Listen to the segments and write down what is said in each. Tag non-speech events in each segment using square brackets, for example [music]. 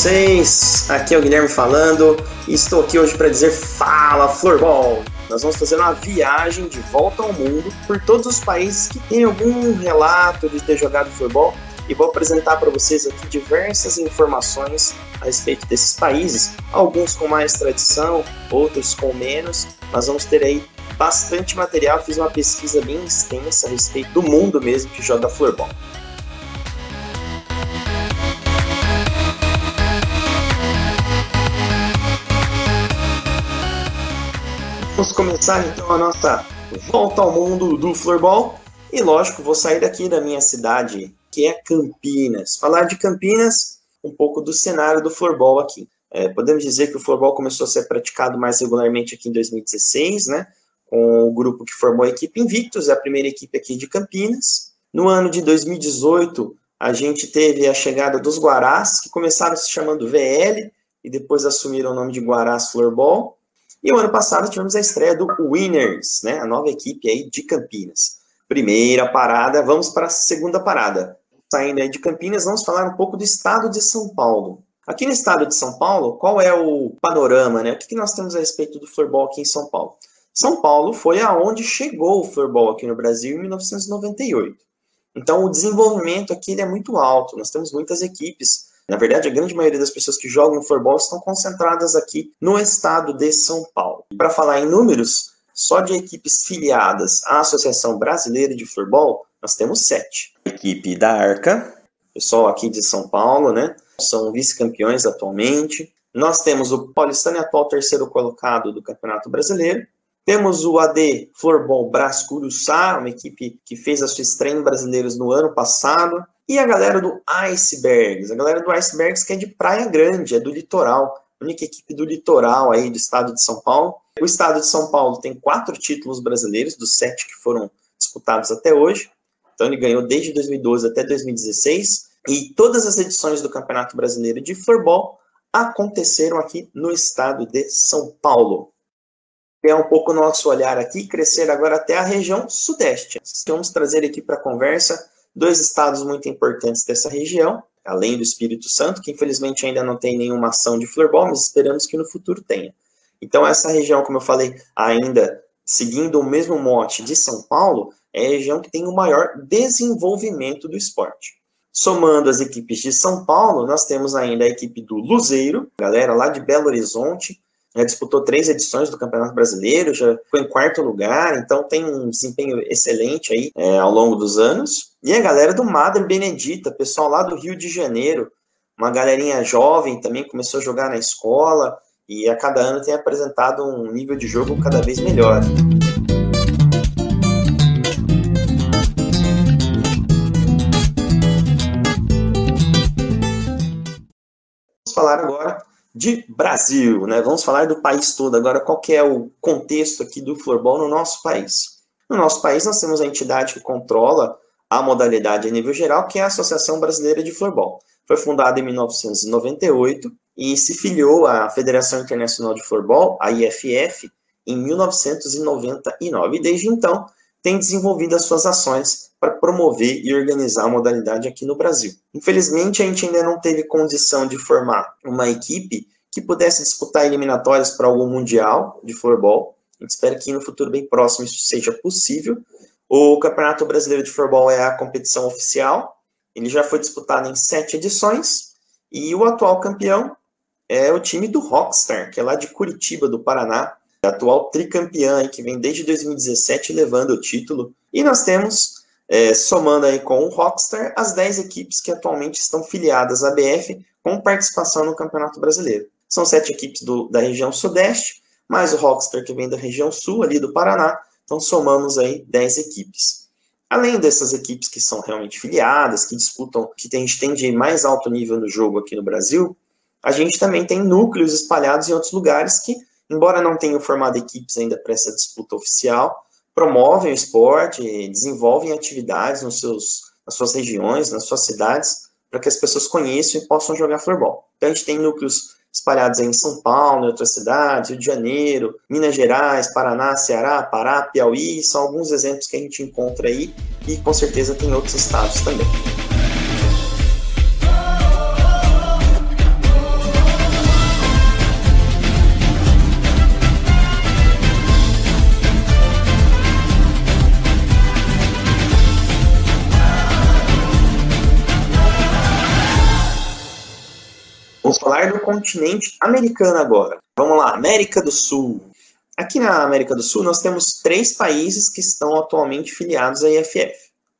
vocês? Aqui é o Guilherme falando e estou aqui hoje para dizer Fala Floorball! Nós vamos fazer uma viagem de volta ao mundo por todos os países que têm algum relato de ter jogado futebol e vou apresentar para vocês aqui diversas informações a respeito desses países, alguns com mais tradição, outros com menos. Nós vamos ter aí bastante material, fiz uma pesquisa bem extensa a respeito do mundo mesmo que joga floorball. Vamos começar então a nossa volta ao mundo do floorball. E lógico, vou sair daqui da minha cidade, que é Campinas. Falar de Campinas, um pouco do cenário do floorball aqui. É, podemos dizer que o floorball começou a ser praticado mais regularmente aqui em 2016, né? Com o grupo que formou a equipe Invictus, a primeira equipe aqui de Campinas. No ano de 2018, a gente teve a chegada dos Guarás, que começaram se chamando VL e depois assumiram o nome de Guarás Floorball. E o ano passado tivemos a estreia do Winners, né, a nova equipe aí de Campinas. Primeira parada, vamos para a segunda parada. Saindo aí de Campinas, vamos falar um pouco do estado de São Paulo. Aqui no estado de São Paulo, qual é o panorama, né? O que nós temos a respeito do futebol aqui em São Paulo? São Paulo foi aonde chegou o futebol aqui no Brasil em 1998. Então, o desenvolvimento aqui é muito alto. Nós temos muitas equipes na verdade, a grande maioria das pessoas que jogam futebol estão concentradas aqui no estado de São Paulo. Para falar em números, só de equipes filiadas à Associação Brasileira de Futebol, nós temos sete. A equipe da Arca, pessoal aqui de São Paulo, né? São vice-campeões atualmente. Nós temos o Paulistano, atual terceiro colocado do Campeonato Brasileiro. Temos o AD Florbol Brás Curuçá, uma equipe que fez a sua estreia em brasileiros no ano passado. E a galera do Icebergs, a galera do Icebergs que é de Praia Grande, é do litoral, única equipe do litoral aí do estado de São Paulo. O estado de São Paulo tem quatro títulos brasileiros, dos sete que foram disputados até hoje. Então ele ganhou desde 2012 até 2016. E todas as edições do Campeonato Brasileiro de Floorball aconteceram aqui no estado de São Paulo. É um pouco nosso olhar aqui, crescer agora até a região sudeste. Vamos trazer aqui para a conversa dois estados muito importantes dessa região, além do Espírito Santo, que infelizmente ainda não tem nenhuma ação de floorball, mas esperamos que no futuro tenha. Então, essa região, como eu falei, ainda seguindo o mesmo mote de São Paulo, é a região que tem o maior desenvolvimento do esporte. Somando as equipes de São Paulo, nós temos ainda a equipe do Luzeiro, galera lá de Belo Horizonte, disputou três edições do Campeonato Brasileiro, já foi em quarto lugar, então tem um desempenho excelente aí é, ao longo dos anos. E a galera do Madre Benedita, pessoal lá do Rio de Janeiro, uma galerinha jovem também começou a jogar na escola e a cada ano tem apresentado um nível de jogo cada vez melhor. Vamos falar agora de Brasil, né? Vamos falar do país todo. Agora, qual é o contexto aqui do floorball no nosso país? No nosso país, nós temos a entidade que controla a modalidade a nível geral, que é a Associação Brasileira de Floorball. Foi fundada em 1998 e se filiou à Federação Internacional de Floorball, a IFF, em 1999. E desde então, tem desenvolvido as suas ações para promover e organizar a modalidade aqui no Brasil. Infelizmente, a gente ainda não teve condição de formar uma equipe que pudesse disputar eliminatórias para algum mundial de floorball. A gente espera que no futuro bem próximo isso seja possível. O Campeonato Brasileiro de Floorball é a competição oficial. Ele já foi disputado em sete edições e o atual campeão é o time do Rockstar, que é lá de Curitiba, do Paraná, atual tricampeã, que vem desde 2017 levando o título. E nós temos, é, somando aí com o Rockstar, as 10 equipes que atualmente estão filiadas à BF com participação no Campeonato Brasileiro. São sete equipes do, da região Sudeste, mais o Rockstar que vem da região Sul, ali do Paraná. Então somamos aí 10 equipes. Além dessas equipes que são realmente filiadas, que disputam, que a gente tem de mais alto nível no jogo aqui no Brasil, a gente também tem núcleos espalhados em outros lugares que embora não tenham formado equipes ainda para essa disputa oficial, promovem o esporte, desenvolvem atividades nos seus, nas suas regiões, nas suas cidades, para que as pessoas conheçam e possam jogar futebol. Então a gente tem núcleos espalhados em São Paulo, em outras cidades, Rio de Janeiro, Minas Gerais, Paraná, Ceará, Pará, Piauí, são alguns exemplos que a gente encontra aí e com certeza tem outros estados também. Falar do continente americano agora. Vamos lá, América do Sul. Aqui na América do Sul, nós temos três países que estão atualmente filiados à IFF: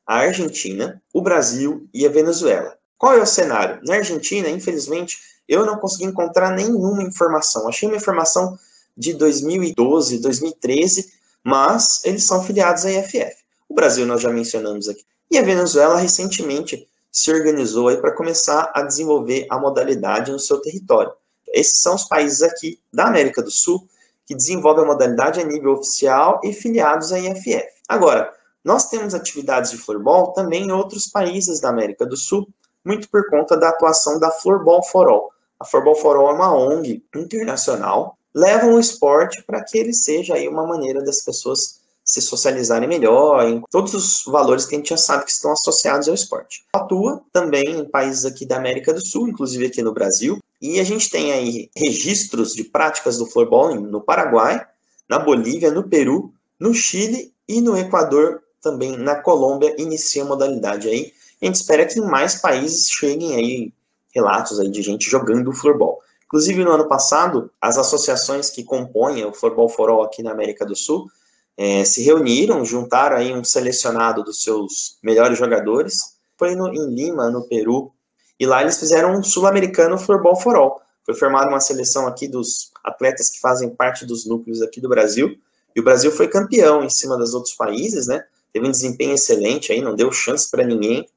a Argentina, o Brasil e a Venezuela. Qual é o cenário? Na Argentina, infelizmente, eu não consegui encontrar nenhuma informação. Achei uma informação de 2012, 2013, mas eles são filiados à IFF. O Brasil nós já mencionamos aqui. E a Venezuela recentemente se organizou aí para começar a desenvolver a modalidade no seu território. Esses são os países aqui da América do Sul que desenvolvem a modalidade a nível oficial e filiados à IFF. Agora, nós temos atividades de floorball também em outros países da América do Sul, muito por conta da atuação da Floorball for All. A Floorball for All é uma ONG internacional, leva o esporte para que ele seja aí uma maneira das pessoas se socializarem melhor, em todos os valores que a gente já sabe que estão associados ao esporte. Atua também em países aqui da América do Sul, inclusive aqui no Brasil, e a gente tem aí registros de práticas do floorball no Paraguai, na Bolívia, no Peru, no Chile e no Equador, também na Colômbia, inicia a modalidade aí. A gente espera que em mais países cheguem aí relatos aí de gente jogando floorball. Inclusive, no ano passado, as associações que compõem o Floorball for All aqui na América do Sul é, se reuniram, juntaram aí um selecionado dos seus melhores jogadores. Foi no, em Lima, no Peru, e lá eles fizeram um sul-americano Floorball for All. Foi formada uma seleção aqui dos atletas que fazem parte dos núcleos aqui do Brasil, e o Brasil foi campeão em cima dos outros países, né? Teve um desempenho excelente aí, não deu chance para ninguém.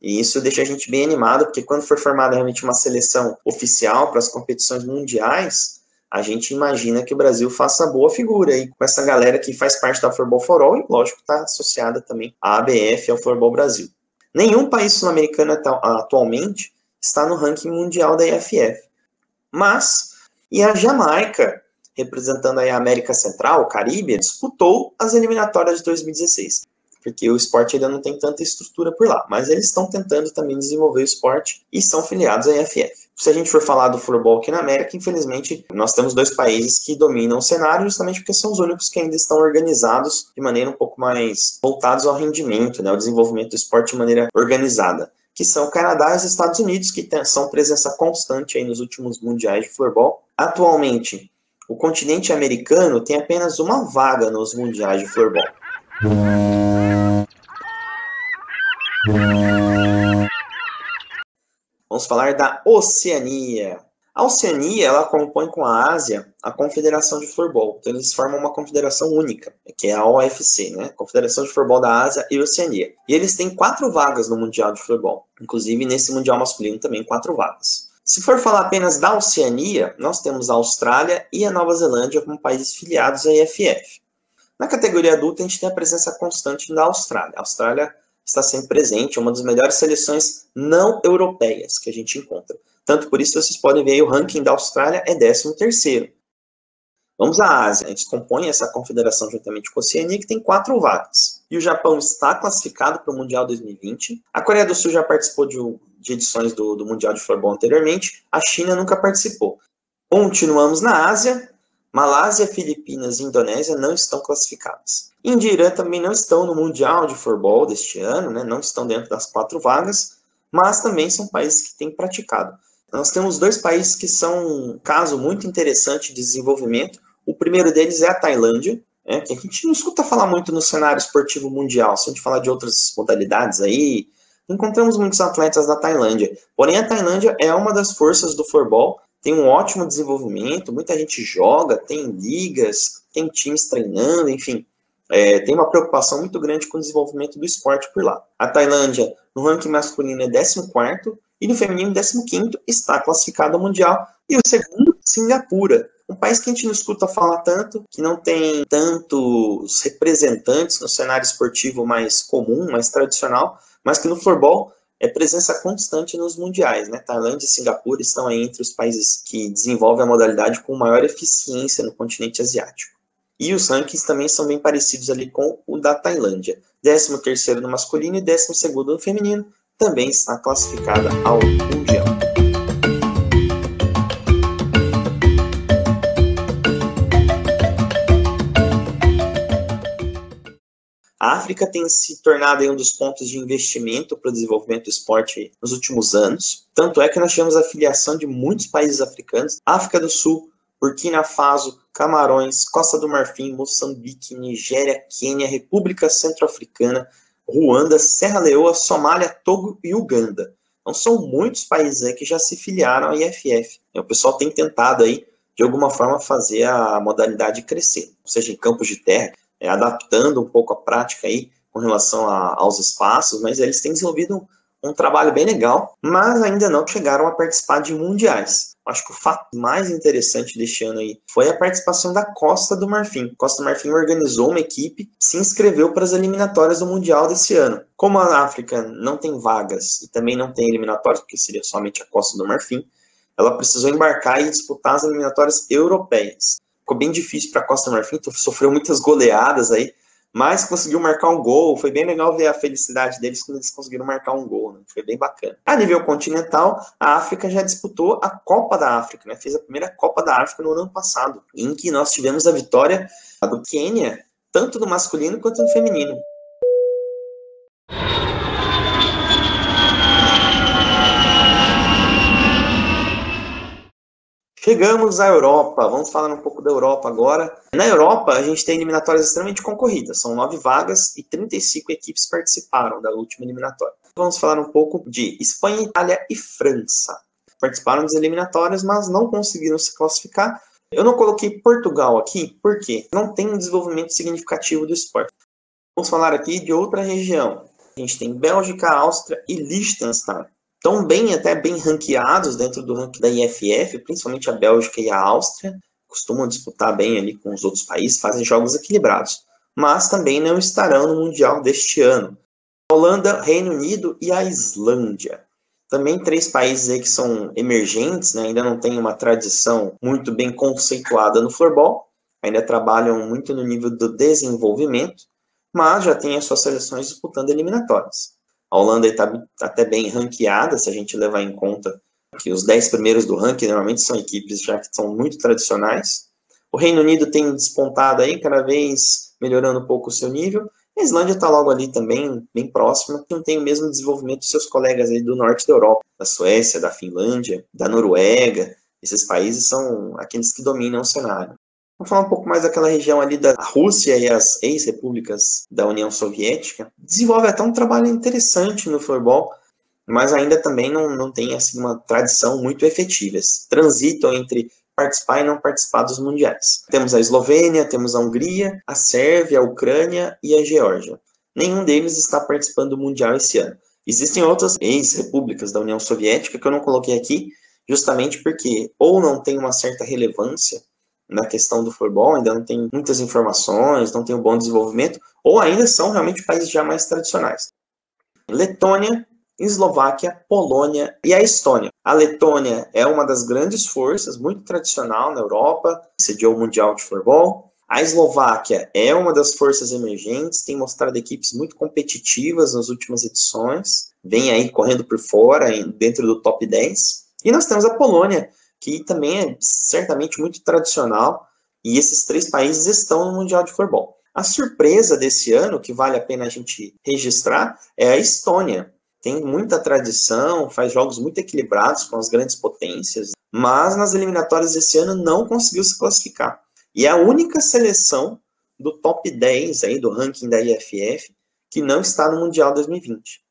E isso deixa a gente bem animado, porque quando for formada realmente uma seleção oficial para as competições mundiais, a gente imagina que o Brasil faça boa figura aí com essa galera que faz parte da Floorball for All e, lógico, está associada também à ABF, ao Floorball Brasil. Nenhum país sul-americano atualmente está no ranking mundial da IFF. Mas, e a Jamaica, representando a América Central, o Caribe, disputou as eliminatórias de 2016 porque o esporte ainda não tem tanta estrutura por lá. Mas eles estão tentando também desenvolver o esporte e são filiados à IFF. Se a gente for falar do futebol aqui na América, infelizmente, nós temos dois países que dominam o cenário justamente porque são os únicos que ainda estão organizados de maneira um pouco mais voltados ao rendimento, né, ao desenvolvimento do esporte de maneira organizada que são o Canadá e os Estados Unidos, que tem, são presença constante aí nos últimos mundiais de futebol. Atualmente, o continente americano tem apenas uma vaga nos mundiais de futebol. Vamos falar da Oceania. A Oceania, ela compõe com a Ásia a Confederação de Floorball. Então, eles formam uma confederação única, que é a OFC, né? Confederação de Floorball da Ásia e Oceania. E eles têm quatro vagas no Mundial de Floorball. Inclusive, nesse Mundial masculino também, quatro vagas. Se for falar apenas da Oceania, nós temos a Austrália e a Nova Zelândia como países filiados à IFF. Na categoria adulta, a gente tem a presença constante da Austrália. A Austrália está sempre presente, é uma das melhores seleções não europeias que a gente encontra. Tanto por isso, vocês podem ver aí, o ranking da Austrália é 13º. Vamos à Ásia. A gente compõe essa confederação juntamente com a Oceania, que tem quatro vagas. E o Japão está classificado para o Mundial 2020. A Coreia do Sul já participou de, de edições do, do Mundial de Futebol anteriormente. A China nunca participou. Continuamos na Ásia. Malásia, Filipinas e Indonésia não estão classificadas. Índia e Irã também não estão no Mundial de Floorball deste ano, né? não estão dentro das quatro vagas, mas também são países que têm praticado. Nós temos dois países que são um caso muito interessante de desenvolvimento. O primeiro deles é a Tailândia, né? que a gente não escuta falar muito no cenário esportivo mundial. Se a gente falar de outras modalidades aí, encontramos muitos atletas da Tailândia. Porém, a Tailândia é uma das forças do floorball tem um ótimo desenvolvimento, muita gente joga, tem ligas, tem times treinando, enfim. É, tem uma preocupação muito grande com o desenvolvimento do esporte por lá. A Tailândia, no ranking masculino, é 14 e no feminino, 15 está classificado ao Mundial. E o segundo, Singapura, um país que a gente não escuta falar tanto, que não tem tantos representantes no cenário esportivo mais comum, mais tradicional, mas que no floorball é presença constante nos mundiais, né? Tailândia e Singapura estão aí entre os países que desenvolvem a modalidade com maior eficiência no continente asiático. E os rankings também são bem parecidos ali com o da Tailândia. 13º no masculino e 12º no feminino, também está classificada ao Mundial. A África tem se tornado um dos pontos de investimento para o desenvolvimento do esporte nos últimos anos. Tanto é que nós tivemos a filiação de muitos países africanos, África do Sul, Burkina Faso, Camarões, Costa do Marfim, Moçambique, Nigéria, Quênia, República Centro-Africana, Ruanda, Serra Leoa, Somália, Togo e Uganda. Então são muitos países aí que já se filiaram à IFF. O pessoal tem tentado aí, de alguma forma, fazer a modalidade crescer, seja em campos de terra, é, adaptando um pouco a prática aí com relação a, aos espaços, mas eles têm desenvolvido um, trabalho bem legal, mas ainda não chegaram a participar de mundiais. Acho que o fato mais interessante deste ano aí foi a participação da Costa do Marfim. Costa do Marfim organizou uma equipe, se inscreveu para as eliminatórias do Mundial desse ano. Como a África não tem vagas e também não tem eliminatórias, porque seria somente a Costa do Marfim, ela precisou embarcar e disputar as eliminatórias europeias. Ficou bem difícil para Costa Marfim, sofreu muitas goleadas aí, mas conseguiu marcar um gol. Foi bem legal ver a felicidade deles quando eles conseguiram marcar um gol, né? Foi bem bacana. A nível continental, a África já disputou a Copa da África, né? Fez a primeira Copa da África no ano passado, em que nós tivemos a vitória do Quênia, tanto no masculino quanto no feminino. Chegamos à Europa, vamos falar um pouco da Europa agora. Na Europa, a gente tem eliminatórias extremamente concorridas, são nove vagas e 35 equipes participaram da última eliminatória. Vamos falar um pouco de Espanha, Itália e França. Participaram das eliminatórias, mas não conseguiram se classificar. Eu não coloquei Portugal aqui porque não tem um desenvolvimento significativo do esporte. Vamos falar aqui de outra região. A gente tem Bélgica, Áustria e Liechtenstein estão bem, até bem ranqueados dentro do ranking da IFF, principalmente a Bélgica e a Áustria, costumam disputar bem ali com os outros países, fazem jogos equilibrados, mas também não estarão no Mundial deste ano. Holanda, Reino Unido e a Islândia. Também três países aí que são emergentes, né, ainda não têm uma tradição muito bem conceituada no floorball, ainda trabalham muito no nível do desenvolvimento, mas já têm as suas seleções disputando eliminatórias. A Holanda está até bem ranqueada, se a gente levar em conta que os 10 primeiros do ranking normalmente são equipes já que são muito tradicionais. O Reino Unido tem despontado aí, cada vez melhorando um pouco o seu nível. A Islândia está logo ali também, bem próxima, não tem o mesmo desenvolvimento dos seus colegas aí do norte da Europa, da Suécia, da Finlândia, da Noruega. Esses países são aqueles que dominam o cenário. Vamos falar um pouco mais daquela região ali da Rússia e as ex-repúblicas da União Soviética. Desenvolve até um trabalho interessante no futebol, mas ainda também não, não tem assim, uma tradição muito efetiva. Transitam entre participar e não participar dos mundiais. Temos a Eslovênia, temos a Hungria, a Sérvia, a Ucrânia e a Geórgia. Nenhum deles está participando do mundial esse ano. Existem outras ex-repúblicas da União Soviética que eu não coloquei aqui, justamente porque ou não tem uma certa relevância na questão do futebol, ainda não tem muitas informações, não tem um bom desenvolvimento, ou ainda são realmente países já mais tradicionais. Letônia, Eslováquia, Polônia e a Estônia. A Letônia é uma das grandes forças, muito tradicional na Europa, sediou o Mundial de Futebol. A Eslováquia é uma das forças emergentes, tem mostrado equipes muito competitivas nas últimas edições, vem aí correndo por fora, dentro do top 10. E nós temos a Polônia, que também é certamente muito tradicional, e esses três países estão no Mundial de Futebol. A surpresa desse ano, que vale a pena a gente registrar, é a Estônia. Tem muita tradição, faz jogos muito equilibrados com as grandes potências, mas nas eliminatórias desse ano não conseguiu se classificar. E é a única seleção do top 10 aí do ranking da IFF que não está no Mundial 2020.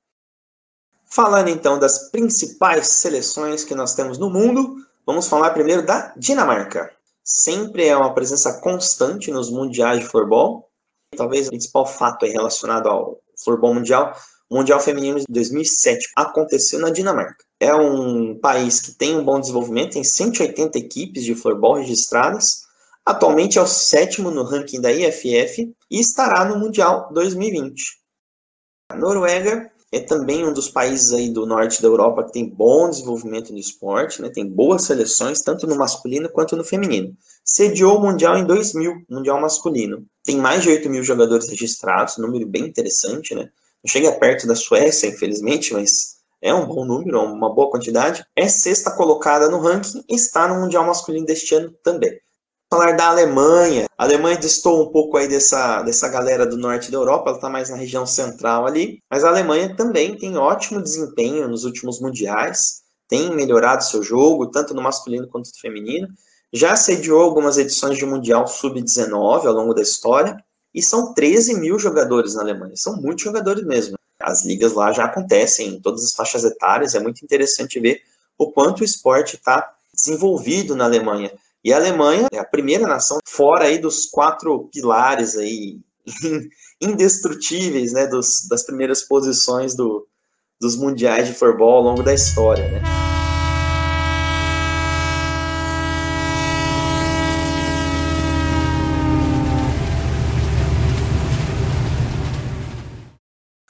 Falando então das principais seleções que nós temos no mundo, Vamos falar primeiro da Dinamarca. Sempre é uma presença constante nos mundiais de floorball. Talvez o principal fato é relacionado ao floorball mundial. O Mundial Feminino de 2007 aconteceu na Dinamarca. É um país que tem um bom desenvolvimento, tem 180 equipes de floorball registradas. Atualmente é o sétimo no ranking da IFF e estará no Mundial 2020. A Noruega é também um dos países aí do norte da Europa que tem bom desenvolvimento no esporte, né? tem boas seleções, tanto no masculino quanto no feminino. Sediou o Mundial em 2000, Mundial masculino. Tem mais de 8 mil jogadores registrados, número bem interessante, né? Não chega perto da Suécia, infelizmente, mas é um bom número, uma boa quantidade. É sexta colocada no ranking e está no Mundial masculino deste ano também. Falar da Alemanha. A Alemanha distou um pouco aí dessa, dessa galera do norte da Europa, ela está mais na região central ali, mas a Alemanha também tem ótimo desempenho nos últimos mundiais, tem melhorado seu jogo, tanto no masculino quanto no feminino. Já sediou algumas edições de Mundial Sub-19 ao longo da história, e são 13 mil jogadores na Alemanha, são muitos jogadores mesmo. As ligas lá já acontecem em todas as faixas etárias, é muito interessante ver o quanto o esporte está desenvolvido na Alemanha. E a Alemanha é a primeira nação fora aí dos quatro pilares aí [laughs] indestrutíveis, né, dos, das primeiras posições do, dos mundiais de futebol ao longo da história, né?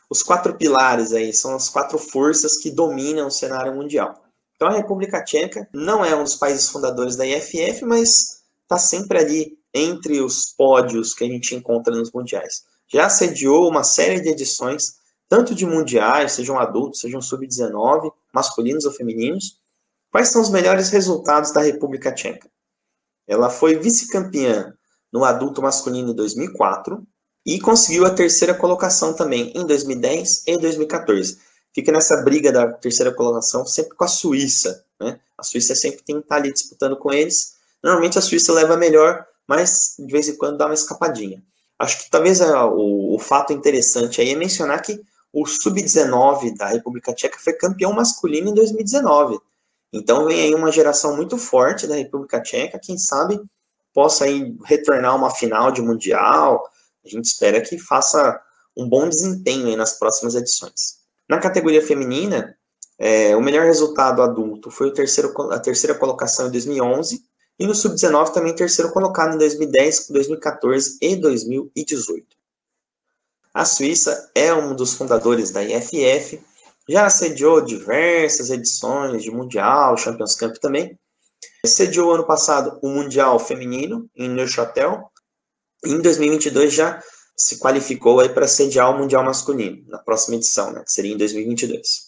Os quatro pilares aí são as quatro forças que dominam o cenário mundial. Então a República Tcheca não é um dos países fundadores da IFF, mas está sempre ali entre os pódios que a gente encontra nos mundiais. Já sediou uma série de edições, tanto de mundiais, sejam adultos, sejam sub-19, masculinos ou femininos. Quais são os melhores resultados da República Tcheca? Ela foi vice-campeã no adulto masculino em 2004 e conseguiu a terceira colocação também em 2010 e 2014 fica nessa briga da terceira colocação sempre com a Suíça. Né? A Suíça sempre tem que estar ali disputando com eles. Normalmente a Suíça leva melhor, mas de vez em quando dá uma escapadinha. Acho que talvez é, o, o fato interessante aí é mencionar que o Sub-19 da República Tcheca foi campeão masculino em 2019. Então vem aí uma geração muito forte da República Tcheca, quem sabe possa aí retornar uma final de Mundial. A gente espera que faça um bom desempenho nas próximas edições. Na categoria feminina, é, o melhor resultado adulto foi o terceiro, a terceira colocação em 2011, e no sub-19 também terceiro colocado em 2010, 2014 e 2018. A Suíça é um dos fundadores da IFF, já sediou diversas edições de Mundial, Champions Cup também. Sediou ano passado o Mundial Feminino em Neuchâtel. E em 2022 já se qualificou aí para sediar o Mundial Masculino, na próxima edição, né, que seria em 2022.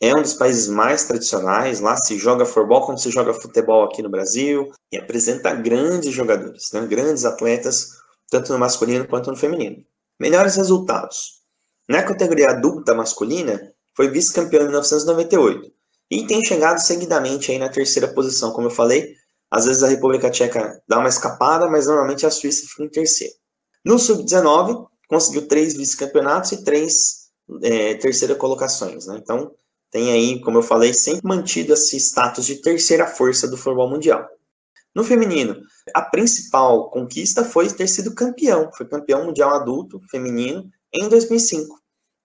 É um dos países mais tradicionais, lá se joga futebol como se joga futebol aqui no Brasil, e apresenta grandes jogadores, né, grandes atletas, tanto no masculino quanto no feminino. Melhores resultados. Na categoria adulta masculina, foi vice-campeão em 1998, e tem chegado seguidamente aí na terceira posição, como eu falei, às vezes a República Tcheca dá uma escapada, mas normalmente a Suíça fica em terceiro. No Sub-19, conseguiu três vice-campeonatos e três é, terceira colocações. Né? Então, tem aí, como eu falei, sempre mantido esse status de terceira força do futebol mundial. No feminino, a principal conquista foi ter sido campeão. Foi campeão mundial adulto feminino em 2005.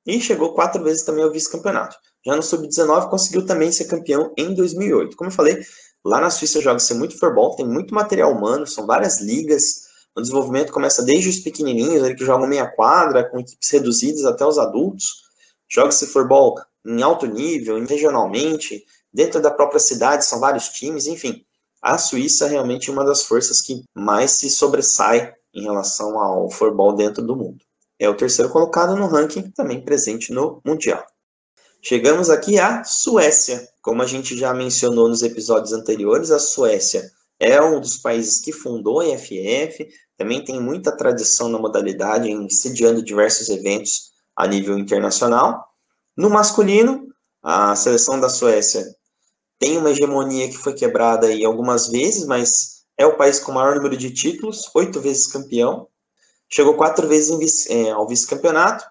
E chegou quatro vezes também ao vice-campeonato. Já no Sub-19 conseguiu também ser campeão em 2008. Como eu falei, lá na Suíça joga-se muito futebol, tem muito material humano, são várias ligas, o desenvolvimento começa desde os pequenininhos, ali que jogam meia quadra, com equipes reduzidas até os adultos. Joga-se futebol em alto nível, regionalmente, dentro da própria cidade, são vários times, enfim. A Suíça é realmente uma das forças que mais se sobressai em relação ao futebol dentro do mundo. É o terceiro colocado no ranking, também presente no Mundial. Chegamos aqui à Suécia. Como a gente já mencionou nos episódios anteriores, a Suécia é um dos países que fundou a IFF, também tem muita tradição na modalidade, em sediando diversos eventos a nível internacional. No masculino, a seleção da Suécia tem uma hegemonia que foi quebrada aí algumas vezes, mas é o país com o maior número de títulos, oito vezes campeão. Chegou quatro vezes vice, é, ao vice-campeonato.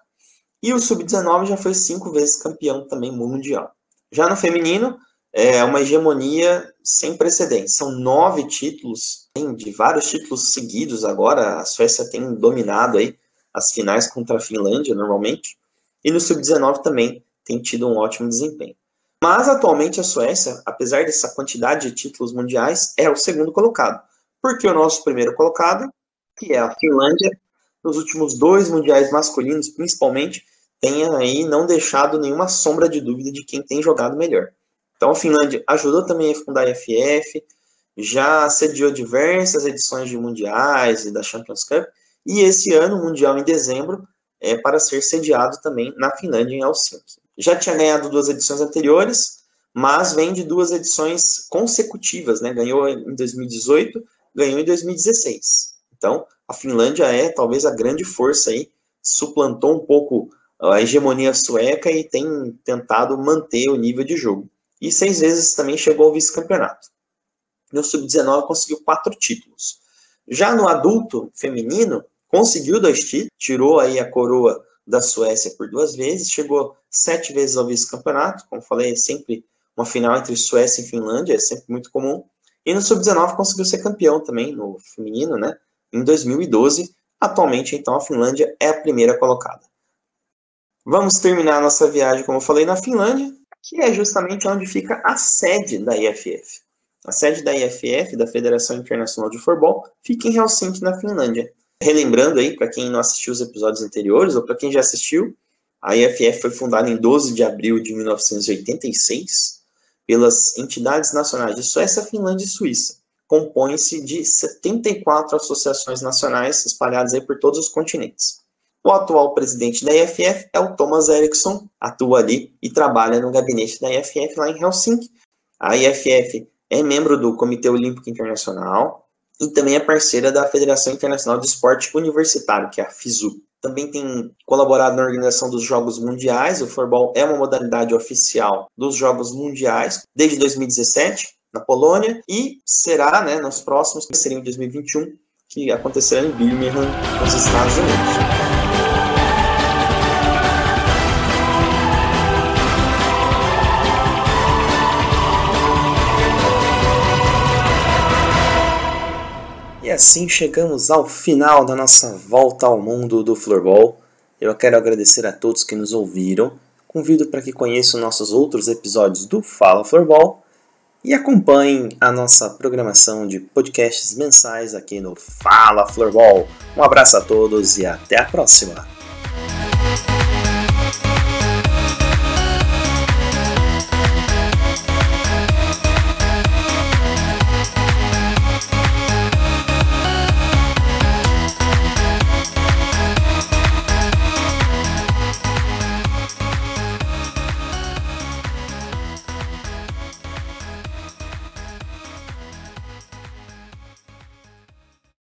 E o Sub-19 já foi cinco vezes campeão também mundial. Já no feminino, é uma hegemonia sem precedentes. São nove títulos, de vários títulos seguidos agora. A Suécia tem dominado aí as finais contra a Finlândia, normalmente. E no Sub-19 também tem tido um ótimo desempenho. Mas atualmente a Suécia, apesar dessa quantidade de títulos mundiais, é o segundo colocado. Porque o nosso primeiro colocado, que é a Finlândia, nos últimos dois mundiais masculinos, principalmente, tem aí não deixado nenhuma sombra de dúvida de quem tem jogado melhor. Então, a Finlândia ajudou também a fundar a IFF, já sediou diversas edições de mundiais e da Champions Cup, e esse ano, Mundial em dezembro, é para ser sediado também na Finlândia, em Helsinki. Já tinha ganhado duas edições anteriores, mas vem de duas edições consecutivas, né? Ganhou em 2018 ganhou em 2016. Então, a Finlândia é talvez a grande força aí, suplantou um pouco a hegemonia sueca e tem tentado manter o nível de jogo. E seis vezes também chegou ao vice-campeonato. No sub-19 conseguiu quatro títulos. Já no adulto feminino, conseguiu dois títulos, tirou aí a coroa da Suécia por duas vezes, chegou sete vezes ao vice-campeonato, como falei, é sempre uma final entre Suécia e Finlândia, é sempre muito comum. E no sub-19 conseguiu ser campeão também, no feminino, né? Em 2012. Atualmente, então, a Finlândia é a primeira colocada. Vamos terminar nossa viagem, como eu falei, na Finlândia, que é justamente onde fica a sede da IFF. A sede da IFF, da Federação Internacional de Futebol, fica em Helsinki, na Finlândia. Relembrando aí, para quem não assistiu os episódios anteriores, ou para quem já assistiu, a IFF foi fundada em 12 de abril de 1986 pelas entidades nacionais de Suécia, Finlândia e Suíça. Compõe-se de 74 associações nacionais espalhadas aí por todos os continentes. O atual presidente da IFF é o Thomas Eriksson, atua ali e trabalha no gabinete da IFF lá em Helsinki. A IFF é membro do Comitê Olímpico Internacional e também é parceira da Federação Internacional de Esporte Universitário, que é a FISU. Também tem colaborado na organização dos Jogos Mundiais. O futebol é uma modalidade oficial dos Jogos Mundiais desde 2017 na Polônia e será, né, nos próximos, que seriam em 2021, que acontecerá em Birmingham, nos Estados Unidos. Assim chegamos ao final da nossa volta ao mundo do floorball. Eu quero agradecer a todos que nos ouviram. Convido para que conheçam nossos outros episódios do Fala Floorball e acompanhem a nossa programação de podcasts mensais aqui no Fala Floorball. Um abraço a todos e até a próxima!